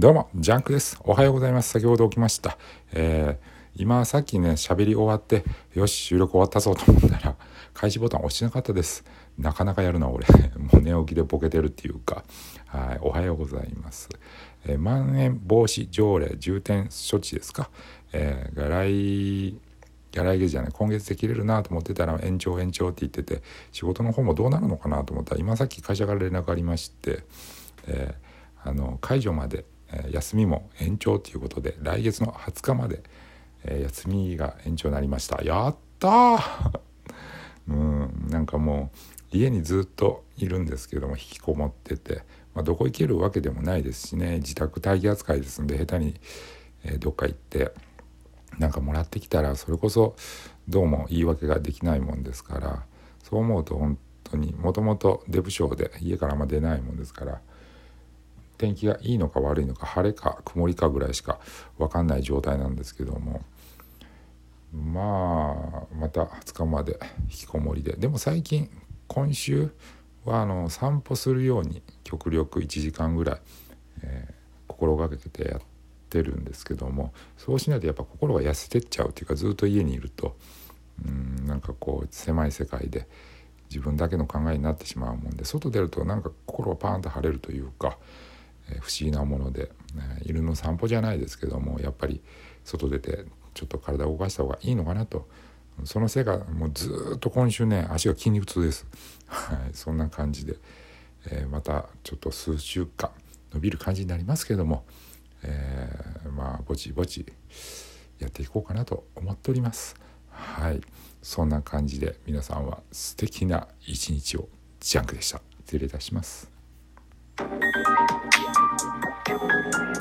どうも、ジャンクです。おはようございます。先ほど起きました。えー、今さっきね、喋り終わって、よし、収録終わったぞと思ったら、開始ボタン押してなかったです。なかなかやるな、俺。もう寝起きでボケてるっていうか、はい、おはようございます。えー、まん延防止条例重点措置ですか？えー、が来、来月じゃない今月で切れるなと思ってたら延長延長って言ってて仕事の方もどうなるのかなと思ったら今さっき会社から連絡ありまして、えー、あの解除まで休みも延長ということで来月の20日まで、え休みが延長になりました。やった うんなんかもう家にずっといるんですけども引きこもってて、まあ、どこ行けるわけでもないですしね自宅待機扱いですんで下手に、えどっか行ってなんかもらってきたらそれこそどうも言い訳ができないもんですからそう思うと本当にもともとデブ症で家からあんま出ないもんですから天気がいいのか悪いのか晴れか曇りかぐらいしか分かんない状態なんですけども。まあまた20日まで引きこもりで。でも最近今週はあの散歩するように極力1時間ぐらい、えー、心がけてやってるんですけども。そうしないとやっぱ心が痩せてっちゃうっていうかずっと家にいるとうんなんかこう狭い世界で自分だけの考えになってしまうもんで外出るとなんか心がパーンと晴れるというか不思議なもので、ね、犬の散歩じゃないですけどもやっぱり外出てちょっと体を動かした方がいいのかなと。そのせいかもうずっと今週ね足が筋肉痛です、はい、そんな感じで、えー、またちょっと数週間伸びる感じになりますけども、えー、まあぼちぼちやっていこうかなと思っております。はいそんな感じで皆さんは素敵な一日をジャンクでした。失礼いたします。Thank you.